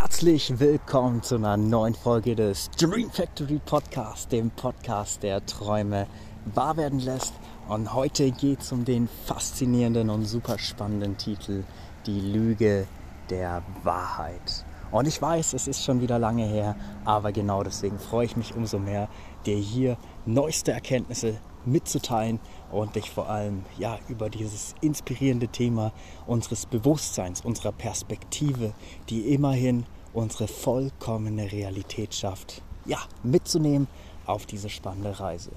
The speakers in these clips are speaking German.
Herzlich willkommen zu einer neuen Folge des Dream Factory Podcast, dem Podcast, der Träume wahr werden lässt. Und heute geht es um den faszinierenden und super spannenden Titel Die Lüge der Wahrheit. Und ich weiß, es ist schon wieder lange her, aber genau deswegen freue ich mich umso mehr, dir hier neueste Erkenntnisse mitzuteilen und dich vor allem ja über dieses inspirierende Thema unseres Bewusstseins, unserer Perspektive, die immerhin unsere vollkommene Realität schafft, ja, mitzunehmen auf diese spannende Reise.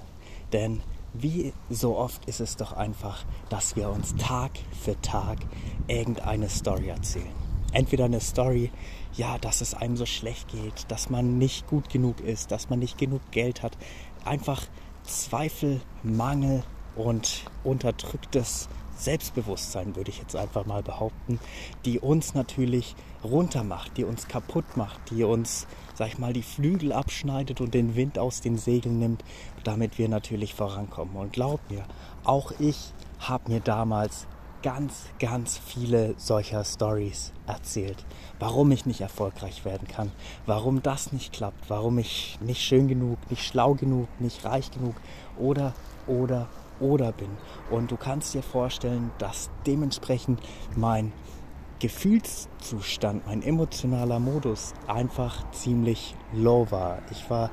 Denn wie so oft ist es doch einfach, dass wir uns Tag für Tag irgendeine Story erzählen. Entweder eine Story, ja, dass es einem so schlecht geht, dass man nicht gut genug ist, dass man nicht genug Geld hat. Einfach Zweifel, Mangel und unterdrücktes Selbstbewusstsein, würde ich jetzt einfach mal behaupten, die uns natürlich runtermacht, die uns kaputt macht, die uns, sag ich mal, die Flügel abschneidet und den Wind aus den Segeln nimmt, damit wir natürlich vorankommen. Und glaub mir, auch ich habe mir damals ganz, ganz viele solcher Stories erzählt. Warum ich nicht erfolgreich werden kann, warum das nicht klappt, warum ich nicht schön genug, nicht schlau genug, nicht reich genug oder, oder, oder bin. Und du kannst dir vorstellen, dass dementsprechend mein Gefühlszustand, mein emotionaler Modus einfach ziemlich low war. Ich war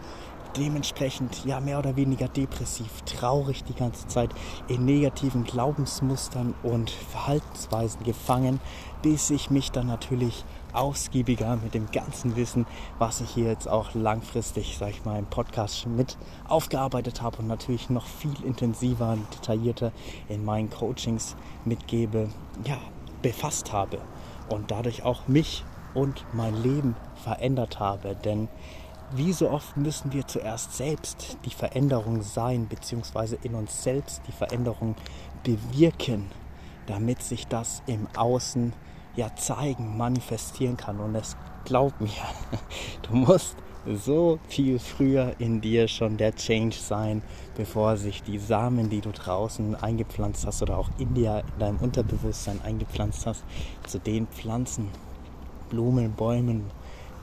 dementsprechend ja mehr oder weniger depressiv, traurig die ganze Zeit, in negativen Glaubensmustern und Verhaltensweisen gefangen, bis ich mich dann natürlich ausgiebiger mit dem ganzen Wissen, was ich hier jetzt auch langfristig, sag ich mal, im Podcast mit aufgearbeitet habe und natürlich noch viel intensiver und detaillierter in meinen Coachings mitgebe, ja, befasst habe und dadurch auch mich und mein Leben verändert habe. Denn wie so oft müssen wir zuerst selbst die Veränderung sein, beziehungsweise in uns selbst die Veränderung bewirken, damit sich das im Außen ja zeigen, manifestieren kann. Und es glaub mir, du musst so viel früher in dir schon der Change sein, bevor sich die Samen, die du draußen eingepflanzt hast oder auch in dir, in deinem Unterbewusstsein eingepflanzt hast, zu den Pflanzen, Blumen, Bäumen,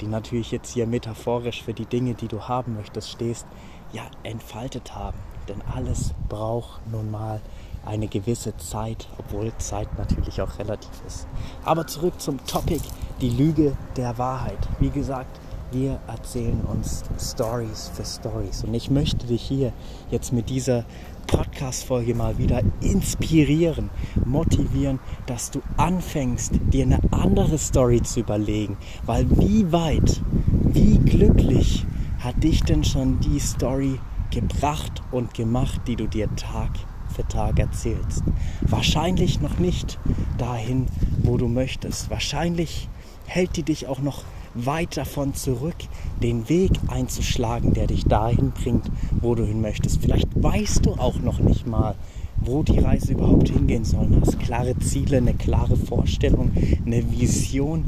die natürlich jetzt hier metaphorisch für die Dinge, die du haben möchtest, stehst, ja, entfaltet haben. Denn alles braucht nun mal eine gewisse Zeit, obwohl Zeit natürlich auch relativ ist. Aber zurück zum Topic, die Lüge der Wahrheit. Wie gesagt, wir erzählen uns Stories für Stories. Und ich möchte dich hier jetzt mit dieser Podcast-Folge mal wieder inspirieren, motivieren, dass du anfängst, dir eine andere Story zu überlegen. Weil wie weit, wie glücklich hat dich denn schon die Story gebracht und gemacht, die du dir Tag für Tag erzählst? Wahrscheinlich noch nicht dahin, wo du möchtest. Wahrscheinlich hält die dich auch noch weit davon zurück, den Weg einzuschlagen, der dich dahin bringt, wo du hin möchtest. Vielleicht weißt du auch noch nicht mal, wo die Reise überhaupt hingehen soll. Du hast klare Ziele, eine klare Vorstellung, eine Vision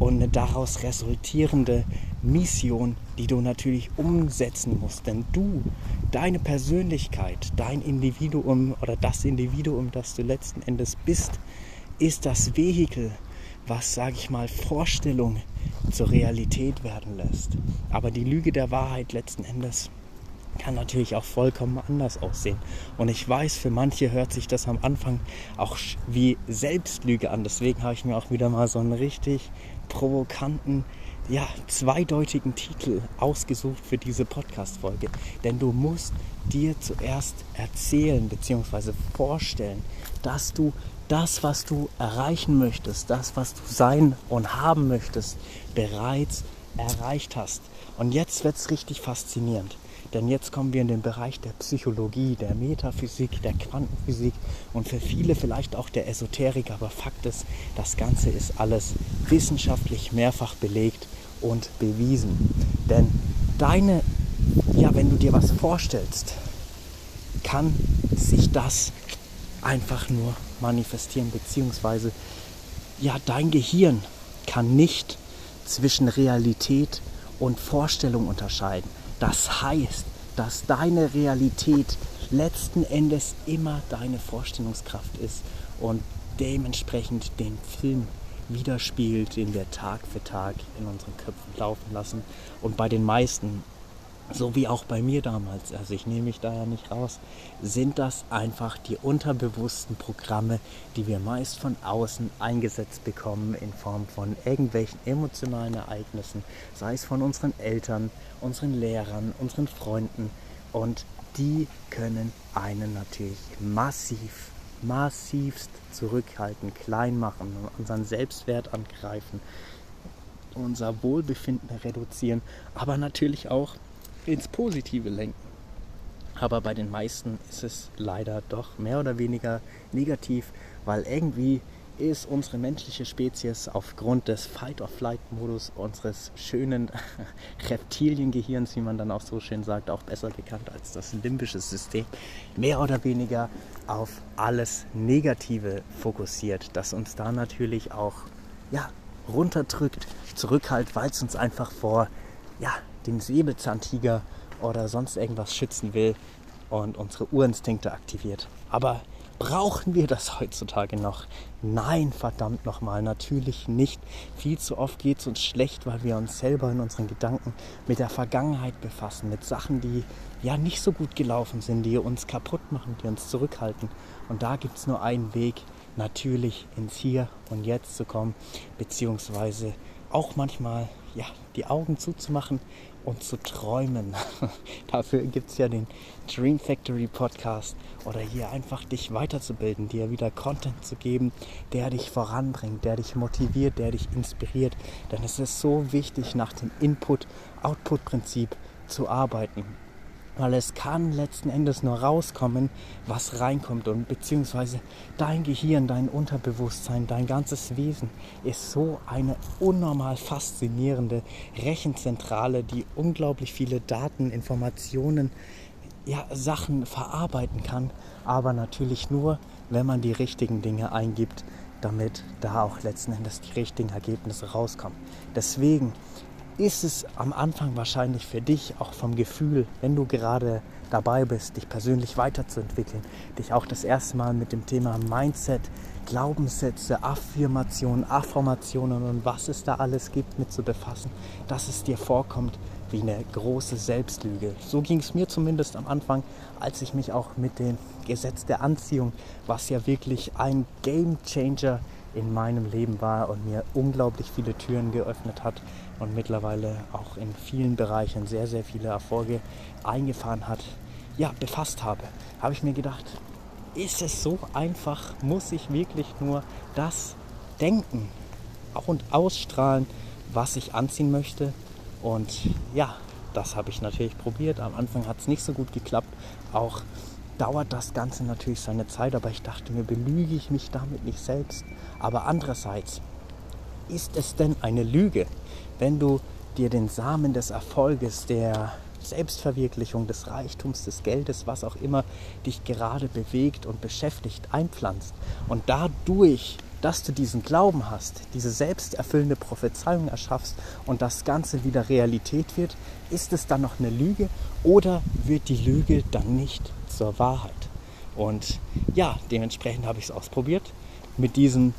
und eine daraus resultierende Mission, die du natürlich umsetzen musst. Denn du, deine Persönlichkeit, dein Individuum oder das Individuum, das du letzten Endes bist, ist das Vehikel, was, sage ich mal, Vorstellung zur Realität werden lässt. Aber die Lüge der Wahrheit letzten Endes kann natürlich auch vollkommen anders aussehen. Und ich weiß, für manche hört sich das am Anfang auch wie Selbstlüge an. Deswegen habe ich mir auch wieder mal so einen richtig provokanten, ja, zweideutigen Titel ausgesucht für diese Podcast-Folge. Denn du musst dir zuerst erzählen bzw. vorstellen, dass du das, was du erreichen möchtest, das, was du sein und haben möchtest, bereits erreicht hast. Und jetzt wird es richtig faszinierend. Denn jetzt kommen wir in den Bereich der Psychologie, der Metaphysik, der Quantenphysik und für viele vielleicht auch der Esoterik. Aber Fakt ist, das Ganze ist alles wissenschaftlich mehrfach belegt und bewiesen. Denn deine, ja, wenn du dir was vorstellst, kann sich das einfach nur manifestieren, beziehungsweise ja, dein Gehirn kann nicht zwischen Realität und Vorstellung unterscheiden. Das heißt, dass deine Realität letzten Endes immer deine Vorstellungskraft ist und dementsprechend den Film widerspiegelt, den wir Tag für Tag in unseren Köpfen laufen lassen. Und bei den meisten so wie auch bei mir damals, also ich nehme mich da ja nicht raus, sind das einfach die unterbewussten Programme, die wir meist von außen eingesetzt bekommen in Form von irgendwelchen emotionalen Ereignissen, sei es von unseren Eltern, unseren Lehrern, unseren Freunden. Und die können einen natürlich massiv, massivst zurückhalten, klein machen, unseren Selbstwert angreifen, unser Wohlbefinden reduzieren, aber natürlich auch ins Positive lenken. Aber bei den meisten ist es leider doch mehr oder weniger negativ, weil irgendwie ist unsere menschliche Spezies aufgrund des Fight-or-Flight-Modus unseres schönen Reptiliengehirns, wie man dann auch so schön sagt, auch besser bekannt als das limbische System, mehr oder weniger auf alles Negative fokussiert, das uns da natürlich auch ja, runterdrückt, zurückhält, weil es uns einfach vor ja, den Säbelzahntiger oder sonst irgendwas schützen will und unsere Urinstinkte aktiviert. Aber brauchen wir das heutzutage noch? Nein, verdammt nochmal, natürlich nicht. Viel zu oft geht es uns schlecht, weil wir uns selber in unseren Gedanken mit der Vergangenheit befassen, mit Sachen, die ja nicht so gut gelaufen sind, die uns kaputt machen, die uns zurückhalten. Und da gibt es nur einen Weg, natürlich ins Hier und Jetzt zu kommen, beziehungsweise auch manchmal ja, die Augen zuzumachen und zu träumen. Dafür gibt es ja den Dream Factory Podcast oder hier einfach dich weiterzubilden, dir wieder Content zu geben, der dich voranbringt, der dich motiviert, der dich inspiriert. Denn es ist so wichtig, nach dem Input-Output-Prinzip zu arbeiten. Weil es kann letzten Endes nur rauskommen, was reinkommt. Und beziehungsweise dein Gehirn, dein Unterbewusstsein, dein ganzes Wesen ist so eine unnormal faszinierende Rechenzentrale, die unglaublich viele Daten, Informationen, ja, Sachen verarbeiten kann. Aber natürlich nur, wenn man die richtigen Dinge eingibt, damit da auch letzten Endes die richtigen Ergebnisse rauskommen. Deswegen ist es am Anfang wahrscheinlich für dich auch vom Gefühl, wenn du gerade dabei bist, dich persönlich weiterzuentwickeln, dich auch das erste Mal mit dem Thema Mindset, Glaubenssätze, Affirmationen, Affirmationen und was es da alles gibt mit zu befassen, dass es dir vorkommt wie eine große Selbstlüge. So ging es mir zumindest am Anfang, als ich mich auch mit dem Gesetz der Anziehung, was ja wirklich ein Game Changer in meinem Leben war und mir unglaublich viele Türen geöffnet hat und mittlerweile auch in vielen Bereichen sehr, sehr viele Erfolge eingefahren hat, ja, befasst habe, habe ich mir gedacht, ist es so einfach, muss ich wirklich nur das denken und ausstrahlen, was ich anziehen möchte. Und ja, das habe ich natürlich probiert. Am Anfang hat es nicht so gut geklappt. Auch dauert das Ganze natürlich seine Zeit, aber ich dachte mir, belüge ich mich damit nicht selbst. Aber andererseits, ist es denn eine Lüge, wenn du dir den Samen des Erfolges, der Selbstverwirklichung, des Reichtums, des Geldes, was auch immer dich gerade bewegt und beschäftigt, einpflanzt und dadurch dass du diesen Glauben hast, diese selbsterfüllende Prophezeiung erschaffst und das Ganze wieder Realität wird, ist es dann noch eine Lüge oder wird die Lüge dann nicht zur Wahrheit? Und ja, dementsprechend habe ich es ausprobiert. Mit diesem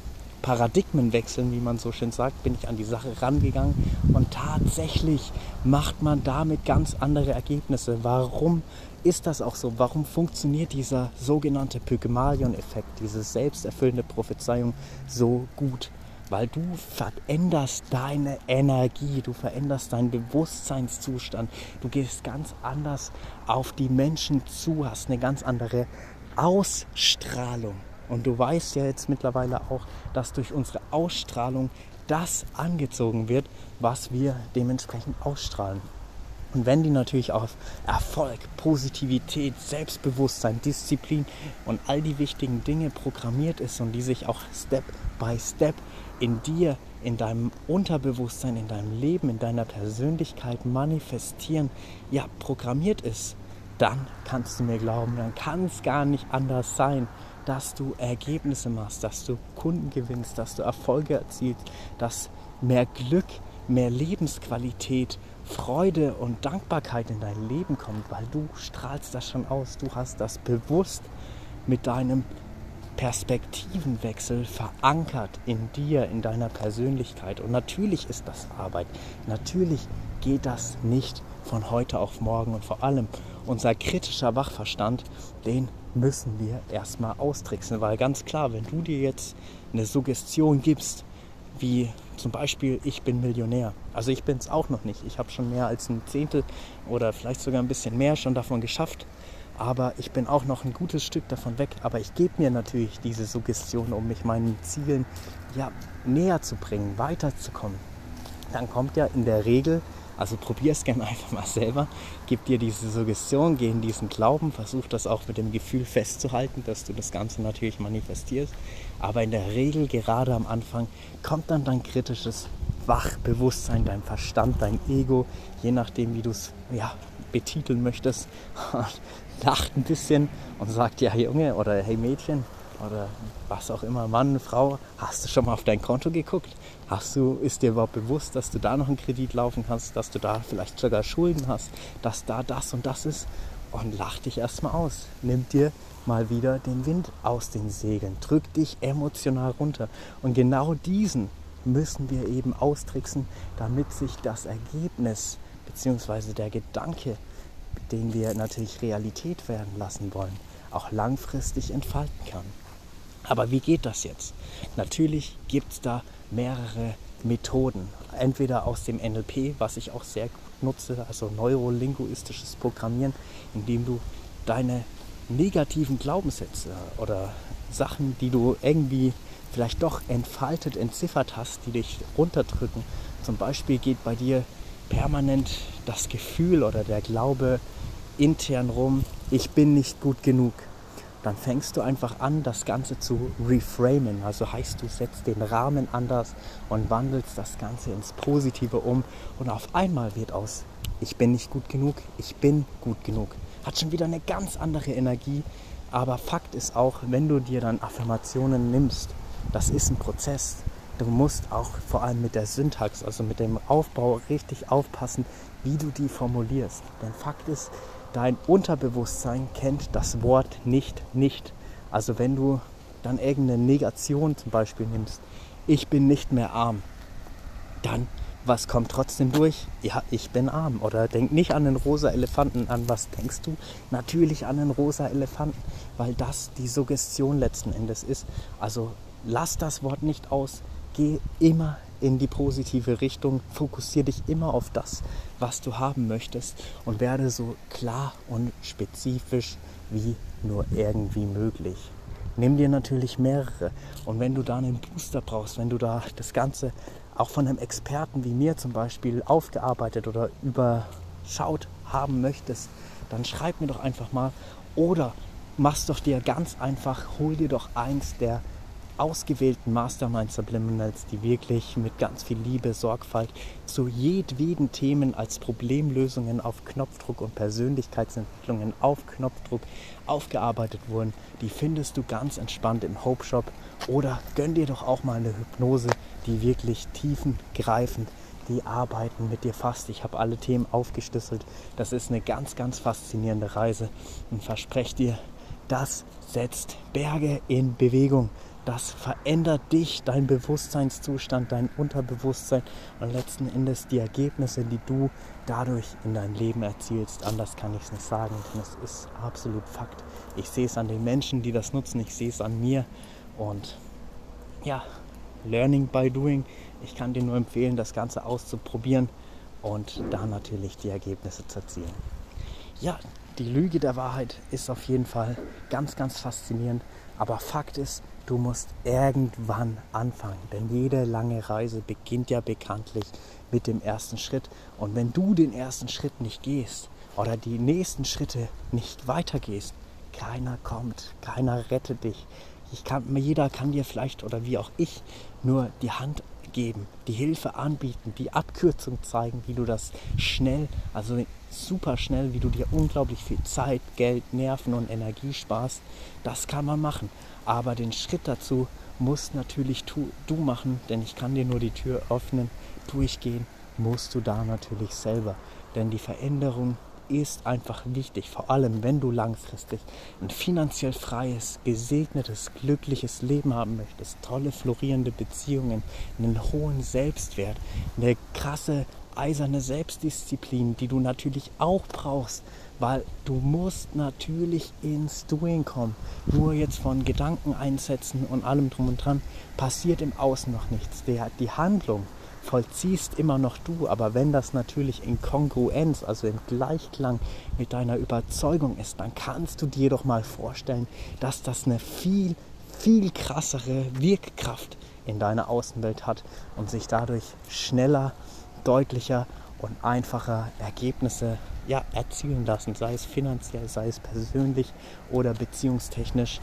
Paradigmenwechseln, wie man so schön sagt, bin ich an die Sache rangegangen und tatsächlich macht man damit ganz andere Ergebnisse. Warum ist das auch so? Warum funktioniert dieser sogenannte Pygmalion-Effekt, diese selbsterfüllende Prophezeiung so gut? Weil du veränderst deine Energie, du veränderst deinen Bewusstseinszustand, du gehst ganz anders auf die Menschen zu, hast eine ganz andere Ausstrahlung. Und du weißt ja jetzt mittlerweile auch, dass durch unsere Ausstrahlung das angezogen wird, was wir dementsprechend ausstrahlen. Und wenn die natürlich auf Erfolg, Positivität, Selbstbewusstsein, Disziplin und all die wichtigen Dinge programmiert ist und die sich auch Step by Step in dir, in deinem Unterbewusstsein, in deinem Leben, in deiner Persönlichkeit manifestieren, ja, programmiert ist, dann kannst du mir glauben, dann kann es gar nicht anders sein, dass du Ergebnisse machst, dass du Kunden gewinnst, dass du Erfolge erzielst, dass mehr Glück, mehr Lebensqualität, Freude und Dankbarkeit in dein Leben kommt, weil du strahlst das schon aus. Du hast das bewusst mit deinem Perspektivenwechsel verankert in dir, in deiner Persönlichkeit. Und natürlich ist das Arbeit. Natürlich geht das nicht von heute auf morgen. Und vor allem unser kritischer Wachverstand, den müssen wir erstmal austricksen. Weil ganz klar, wenn du dir jetzt eine Suggestion gibst, wie zum Beispiel, ich bin Millionär. Also ich bin es auch noch nicht. Ich habe schon mehr als ein Zehntel oder vielleicht sogar ein bisschen mehr schon davon geschafft. Aber ich bin auch noch ein gutes Stück davon weg. Aber ich gebe mir natürlich diese Suggestion, um mich meinen Zielen ja, näher zu bringen, weiterzukommen. Dann kommt ja in der Regel also probier es gerne einfach mal selber. Gib dir diese Suggestion, geh in diesen Glauben, versuch das auch mit dem Gefühl festzuhalten, dass du das Ganze natürlich manifestierst. Aber in der Regel, gerade am Anfang, kommt dann dein kritisches Wachbewusstsein, dein Verstand, dein Ego, je nachdem, wie du es ja, betiteln möchtest, lacht ein bisschen und sagt, ja Junge oder hey Mädchen, oder was auch immer, Mann, Frau, hast du schon mal auf dein Konto geguckt? Hast du, ist dir überhaupt bewusst, dass du da noch einen Kredit laufen kannst, dass du da vielleicht sogar Schulden hast, dass da das und das ist? Und lach dich erstmal aus. Nimm dir mal wieder den Wind aus den Segeln. Drück dich emotional runter. Und genau diesen müssen wir eben austricksen, damit sich das Ergebnis bzw. der Gedanke, den wir natürlich Realität werden lassen wollen, auch langfristig entfalten kann. Aber wie geht das jetzt? Natürlich gibt es da mehrere Methoden. Entweder aus dem NLP, was ich auch sehr gut nutze, also neurolinguistisches Programmieren, indem du deine negativen Glaubenssätze oder Sachen, die du irgendwie vielleicht doch entfaltet, entziffert hast, die dich runterdrücken. Zum Beispiel geht bei dir permanent das Gefühl oder der Glaube intern rum, ich bin nicht gut genug dann fängst du einfach an, das Ganze zu reframen. Also heißt, du setzt den Rahmen anders und wandelst das Ganze ins Positive um. Und auf einmal wird aus, ich bin nicht gut genug, ich bin gut genug. Hat schon wieder eine ganz andere Energie. Aber Fakt ist auch, wenn du dir dann Affirmationen nimmst, das ist ein Prozess. Du musst auch vor allem mit der Syntax, also mit dem Aufbau richtig aufpassen, wie du die formulierst. Denn Fakt ist, dein Unterbewusstsein kennt das Wort nicht nicht. Also wenn du dann irgendeine Negation zum Beispiel nimmst, ich bin nicht mehr arm, dann was kommt trotzdem durch? Ja, ich bin arm. Oder denk nicht an den rosa Elefanten. An was denkst du? Natürlich an den rosa Elefanten, weil das die Suggestion letzten Endes ist. Also lass das Wort nicht aus. Geh immer in die positive Richtung. Fokussiere dich immer auf das, was du haben möchtest und werde so klar und spezifisch wie nur irgendwie möglich. Nimm dir natürlich mehrere und wenn du da einen Booster brauchst, wenn du da das Ganze auch von einem Experten wie mir zum Beispiel aufgearbeitet oder überschaut haben möchtest, dann schreib mir doch einfach mal oder mach's doch dir ganz einfach, hol dir doch eins der ausgewählten Mastermind Subliminals, die wirklich mit ganz viel Liebe, Sorgfalt zu jedweden Themen als Problemlösungen auf Knopfdruck und Persönlichkeitsentwicklungen auf Knopfdruck aufgearbeitet wurden, die findest du ganz entspannt im Hope Shop oder gönn dir doch auch mal eine Hypnose, die wirklich tiefengreifend die arbeiten mit dir fast. Ich habe alle Themen aufgeschlüsselt. Das ist eine ganz, ganz faszinierende Reise und verspreche dir, das setzt Berge in Bewegung. Das verändert dich, dein Bewusstseinszustand, dein Unterbewusstsein und letzten Endes die Ergebnisse, die du dadurch in dein Leben erzielst. Anders kann ich es nicht sagen, denn es ist absolut Fakt. Ich sehe es an den Menschen, die das nutzen, ich sehe es an mir und ja, Learning by Doing. Ich kann dir nur empfehlen, das Ganze auszuprobieren und da natürlich die Ergebnisse zu erzielen. Ja, die Lüge der Wahrheit ist auf jeden Fall ganz, ganz faszinierend. Aber Fakt ist, du musst irgendwann anfangen. Denn jede lange Reise beginnt ja bekanntlich mit dem ersten Schritt. Und wenn du den ersten Schritt nicht gehst oder die nächsten Schritte nicht weitergehst, keiner kommt, keiner rettet dich. Ich kann, jeder kann dir vielleicht oder wie auch ich nur die Hand geben, die Hilfe anbieten, die Abkürzung zeigen, wie du das schnell, also super schnell, wie du dir unglaublich viel Zeit, Geld, Nerven und Energie sparst. Das kann man machen. Aber den Schritt dazu musst natürlich tu, du machen, denn ich kann dir nur die Tür öffnen. Durchgehen musst du da natürlich selber. Denn die Veränderung ist einfach wichtig, vor allem wenn du langfristig ein finanziell freies, gesegnetes, glückliches Leben haben möchtest, tolle, florierende Beziehungen, einen hohen Selbstwert, eine krasse, eiserne Selbstdisziplin, die du natürlich auch brauchst, weil du musst natürlich ins Doing kommen. Nur jetzt von Gedanken einsetzen und allem drum und dran passiert im Außen noch nichts. Der, die Handlung vollziehst immer noch du, aber wenn das natürlich in Kongruenz, also im Gleichklang mit deiner Überzeugung ist, dann kannst du dir doch mal vorstellen, dass das eine viel, viel krassere Wirkkraft in deiner Außenwelt hat und sich dadurch schneller, deutlicher und einfacher Ergebnisse ja, erzielen lassen, sei es finanziell, sei es persönlich oder beziehungstechnisch.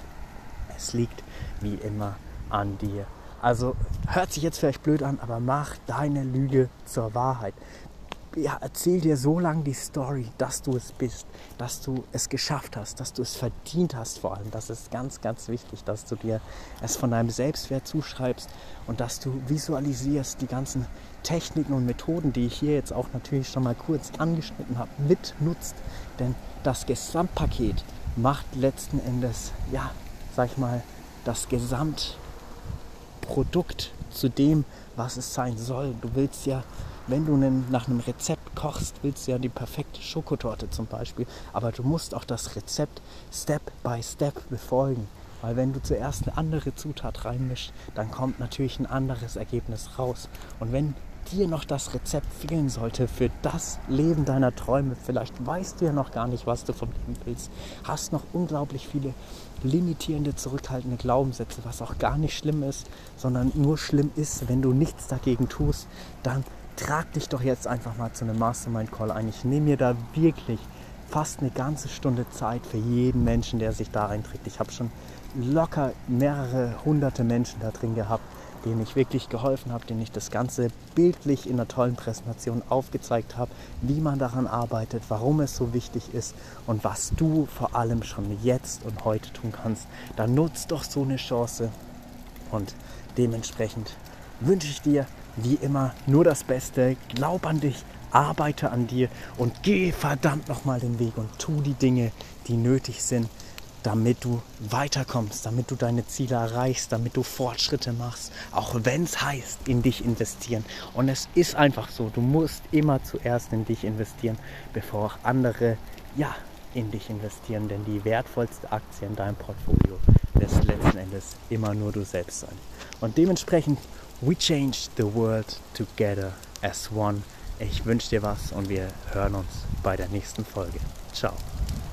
Es liegt wie immer an dir. Also hört sich jetzt vielleicht blöd an, aber mach deine Lüge zur Wahrheit. Ja, erzähl dir so lange die Story, dass du es bist, dass du es geschafft hast, dass du es verdient hast vor allem. Das ist ganz, ganz wichtig, dass du dir es von deinem Selbstwert zuschreibst und dass du visualisierst die ganzen Techniken und Methoden, die ich hier jetzt auch natürlich schon mal kurz angeschnitten habe, mitnutzt. Denn das Gesamtpaket macht letzten Endes, ja, sag ich mal, das Gesamtprodukt zu dem, was es sein soll. Du willst ja, wenn du nach einem Rezept kochst, willst du ja die perfekte Schokotorte zum Beispiel. Aber du musst auch das Rezept Step by Step befolgen. Weil wenn du zuerst eine andere Zutat reinmischst, dann kommt natürlich ein anderes Ergebnis raus. Und wenn dir noch das Rezept fehlen sollte für das Leben deiner Träume, vielleicht weißt du ja noch gar nicht, was du vom Leben willst, hast noch unglaublich viele limitierende, zurückhaltende Glaubenssätze, was auch gar nicht schlimm ist, sondern nur schlimm ist, wenn du nichts dagegen tust, dann trag dich doch jetzt einfach mal zu einem Mastermind Call ein. Ich nehme mir da wirklich fast eine ganze Stunde Zeit für jeden Menschen, der sich da einträgt. Ich habe schon locker mehrere hunderte Menschen da drin gehabt denen ich wirklich geholfen habe, denen ich das Ganze bildlich in einer tollen Präsentation aufgezeigt habe, wie man daran arbeitet, warum es so wichtig ist und was du vor allem schon jetzt und heute tun kannst. Dann nutzt doch so eine Chance und dementsprechend wünsche ich dir wie immer nur das Beste. Glaub an dich, arbeite an dir und geh verdammt nochmal den Weg und tu die Dinge, die nötig sind, damit du weiterkommst, damit du deine Ziele erreichst, damit du Fortschritte machst, auch wenn es heißt, in dich investieren. Und es ist einfach so, du musst immer zuerst in dich investieren, bevor auch andere ja in dich investieren, denn die wertvollste Aktie in deinem Portfolio wirst letzten Endes immer nur du selbst sein. Und dementsprechend, we change the world together as one. Ich wünsche dir was und wir hören uns bei der nächsten Folge. Ciao.